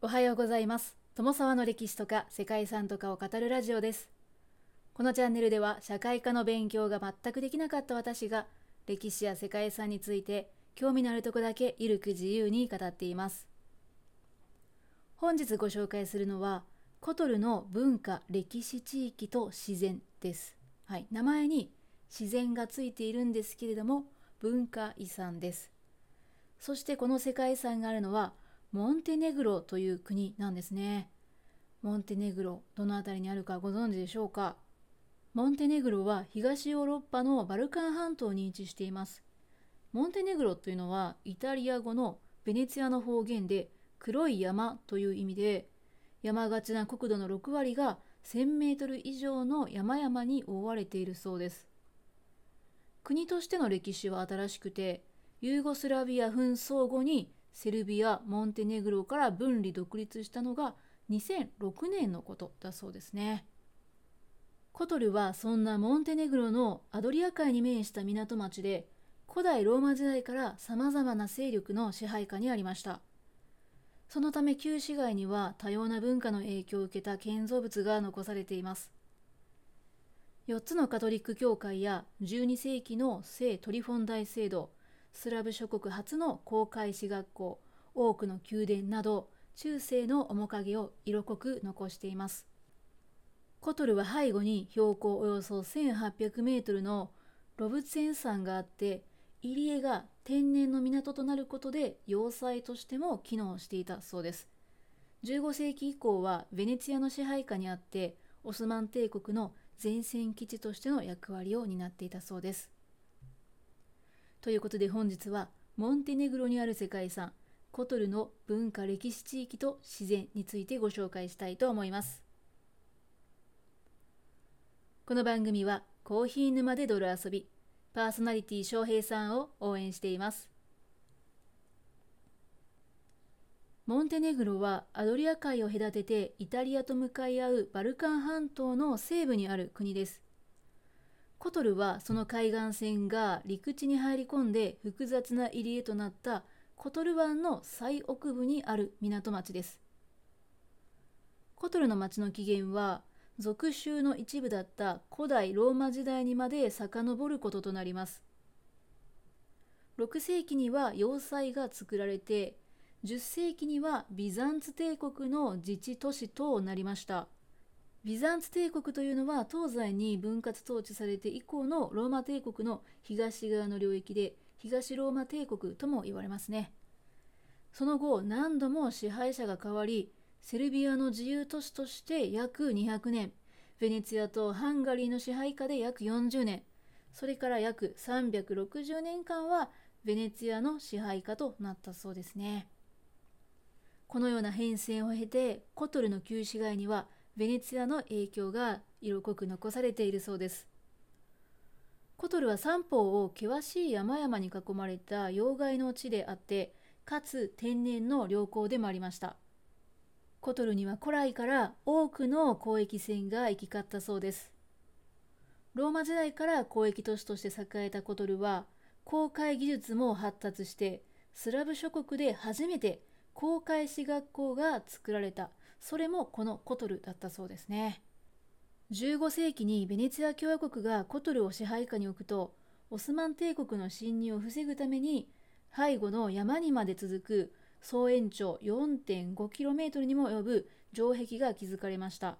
おはようございます。友沢の歴史とか世界遺産とかを語るラジオです。このチャンネルでは社会科の勉強が全くできなかった私が歴史や世界遺産について興味のあるとこだけゆるく自由に語っています。本日ご紹介するのはコトルの文化歴史地域と自然です。はい名前に自然がついているんですけれども文化遺産です。そしてこの世界遺産があるのはモンテネグロという国なんですね。モンテネグロ、どの辺りにあるかご存知でしょうか？モンテネグロは東ヨーロッパのバルカン半島に位置しています。モンテネグロというのはイタリア語のベネツィアの方言で黒い山という意味で山がちな国土の6割が1000メートル以上の山々に覆われているそうです。国としての歴史は新しくてユーゴスラビア紛争後にセルビア・モンテネグロから分離独立したのが2006年のことだそうですね。コトルはそんなモンテネグロのアドリア海に面した港町で古代ローマ時代から様々な勢力の支配下にありました。そのため旧市街には多様な文化の影響を受けた建造物が残されています。4つのカトリック教会や12世紀の聖トリフォン大聖堂、スラブ諸国初の公開史学校多くの宮殿など中世の面影を色濃く残しています。コトルは背後に標高およそ1800メートルのロブツェン山があって入江が天然の港となることで要塞としても機能していたそうです。15世紀以降はベネツィアの支配下にあってオスマン帝国の前線基地としての役割を担っていたそうです。ということで本日はモンテネグロにある世界遺産コトルの文化歴史地域と自然についてご紹介したいと思います。この番組はコーヒー沼で泥遊びパーソナリティ翔平さんを応援しています。モンテネグロはアドリア海を隔ててイタリアと向かい合うバルカン半島の西部にある国です。コトルはその海岸線が陸地に入り込んで複雑な入り江となったコトル湾の最奥部にある港町です。コトルの町の起源は属州の一部だった古代ローマ時代にまで遡ることとなります。6世紀には要塞が作られて10世紀にはビザンツ帝国の自治都市となりました。ビザンツ帝国というのは東西に分割統治されて以降のローマ帝国の東側の領域で東ローマ帝国とも言われますね。その後何度も支配者が変わりセルビアの自由都市として約200年ベネツィアとハンガリーの支配下で約40年それから約360年間はベネツィアの支配下となったそうですねこのような変遷を経てコトルの旧市街にはベネツィアの影響が色濃く残されているそうです。コトルは三方を険しい山々に囲まれた要害の地であって、かつ天然の良港でもありました。コトルには古来から多くの交易船が行き交ったそうです。ローマ時代から交易都市として栄えたコトルは、航海技術も発達して、スラブ諸国で初めて航海士学校が作られたそれもこのコトルだったそうですね。15世紀にベネツィア共和国がコトルを支配下に置くとオスマン帝国の侵入を防ぐために背後の山にまで続く総延長 4.5km にも及ぶ城壁が築かれました。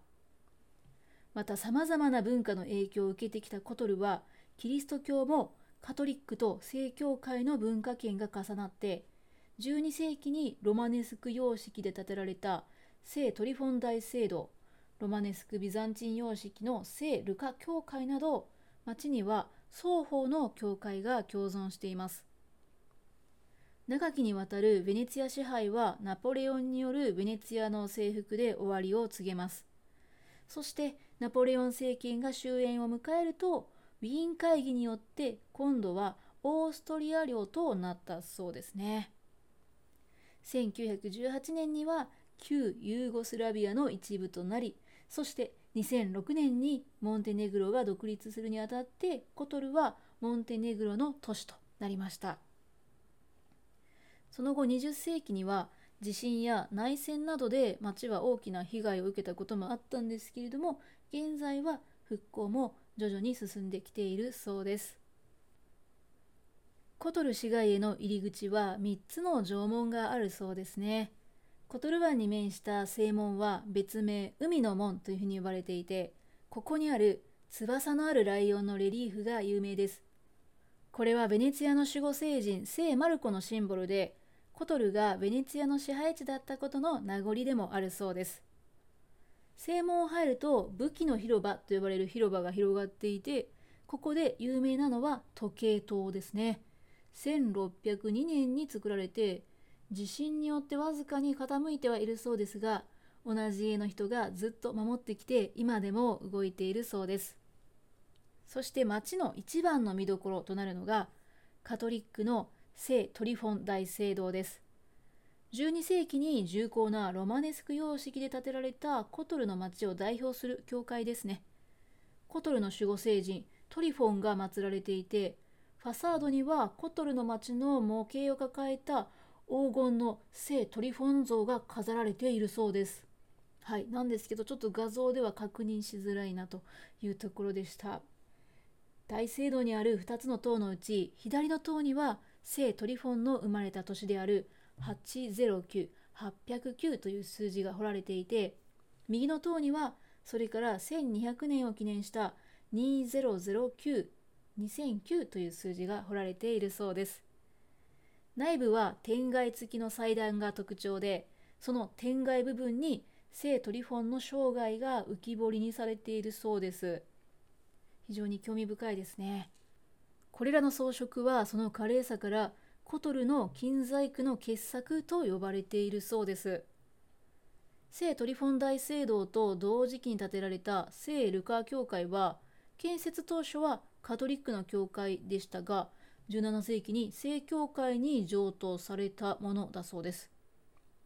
またさまざまな文化の影響を受けてきたコトルはキリスト教もカトリックと正教会の文化圏が重なって12世紀にロマネスク様式で建てられた聖トリフォン大聖堂ロマネスク・ビザンチン様式の聖ルカ教会など町には双方の教会が共存しています。長きにわたるベネツィア支配はナポレオンによるベネツィアの征服で終わりを告げます。そしてナポレオン政権が終焉を迎えるとウィーン会議によって今度はオーストリア領となったそうですね。1918年には旧ユーゴスラビアの一部となりそして2006年にモンテネグロが独立するにあたってコトルはモンテネグロの都市となりました。その後20世紀には地震や内戦などで町は大きな被害を受けたこともあったんですけれども現在は復興も徐々に進んできているそうです。コトル市街への入り口は3つの城門があるそうですね。コトル湾に面した正門は別名海の門というふうに呼ばれていてここにある翼のあるライオンのレリーフが有名ですこれはベネツィアの守護聖人聖マルコのシンボルでコトルがベネツィアの支配地だったことの名残でもあるそうです。正門を入ると武器の広場と呼ばれる広場が広がっていて、ここで有名なのは時計塔ですね。1602年に作られて、地震によってわずかに傾いてはいるそうですが、同じ家の人がずっと守ってきて今でも動いているそうです。そして町の一番の見どころとなるのがカトリックの聖トリフォン大聖堂です。12世紀に重厚なロマネスク様式で建てられたコトルの町を代表する教会ですね。コトルの守護聖人トリフォンが祀られていて、ファサードにはコトルの町の模型を抱えた黄金の聖トリフォン像が飾られているそうです。はい、なんですけどちょっと画像では確認しづらいなというところでした。大聖堂にある2つの塔のうち左の塔には聖トリフォンの生まれた年である809、809という数字が彫られていて、右の塔にはそれから1200年を記念した2009、2009という数字が彫られているそうです。内部は天蓋付きの祭壇が特徴で、その天蓋部分に聖トリフォンの生涯が浮き彫りにされているそうです。非常に興味深いですね。これらの装飾はその華麗さからコトルの金細工の傑作と呼ばれているそうです。聖トリフォン大聖堂と同時期に建てられた聖ルカ教会は建設当初はカトリックの教会でしたが17世紀に聖教会に譲渡されたものだそうです。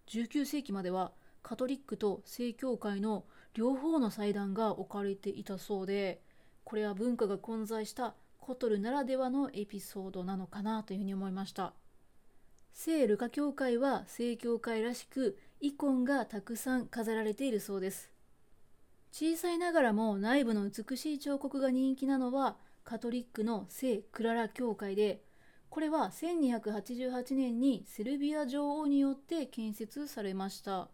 19世紀まではカトリックと聖教会の両方の祭壇が置かれていたそうでこれは文化が混在したコトルならではのエピソードなのかなというふうに思いました聖ルカ教会は聖教会らしくイコンがたくさん飾られているそうです小さいながらも内部の美しい彫刻が人気なのはカトリックの聖クララ教会でこれは1288年にセルビア女王によって建設されました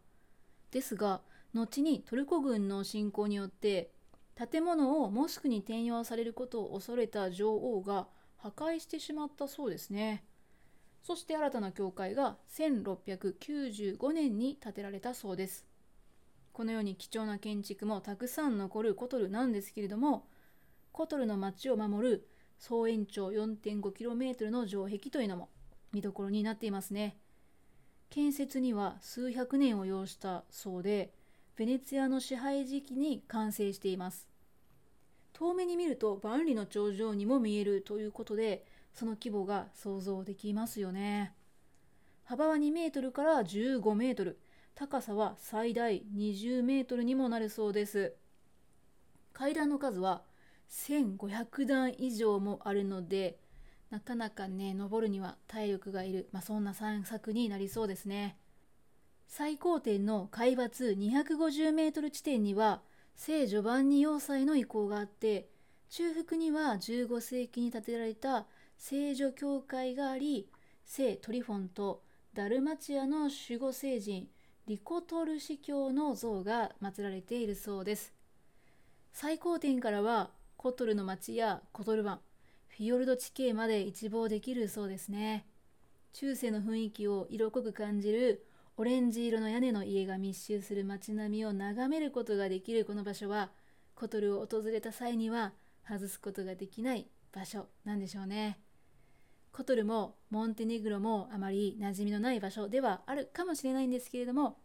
ですが後にトルコ軍の侵攻によって建物をモスクに転用されることを恐れた女王が破壊してしまったそうですね。そして新たな教会が1695年に建てられたそうです。このように貴重な建築もたくさん残るコトルなんですけれども、コトルの町を守る総延長 4.5km の城壁というのも見どころになっていますね。建設には数百年を要したそうで、ベネツィアの支配時期に完成しています。遠目に見ると万里の長城にも見えるということでその規模が想像できますよね幅は2メートルから15メートル高さは最大20メートルにもなるそうです階段の数は1500段以上もあるのでなかなかね登るには体力がいる、まあ、そんな散策になりそうですね。最高点の海抜250メートル地点には聖ジョバンニ要塞の遺構があって中腹には15世紀に建てられた聖女教会があり聖トリフォンとダルマチアの守護聖人リコトル司教の像が祀られているそうです。最高点からはコトルの町やコトル湾フィヨルド地形まで一望できるそうですね中世の雰囲気を色濃く感じるオレンジ色の屋根の家が密集する街並みを眺めることができるこの場所はコトルを訪れた際には外すことができない場所なんでしょうね。コトルもモンテネグロもあまり馴染みのない場所ではあるかもしれないんですけれども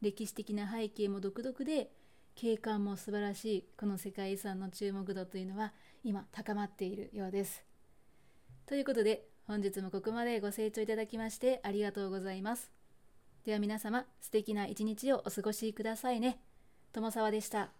歴史的な背景も独特で景観も素晴らしいこの世界遺産の注目度というのは今高まっているようです。ということで本日もここまでご清聴いただきましてありがとうございます。では皆様素敵な一日をお過ごしくださいね。友沢でした。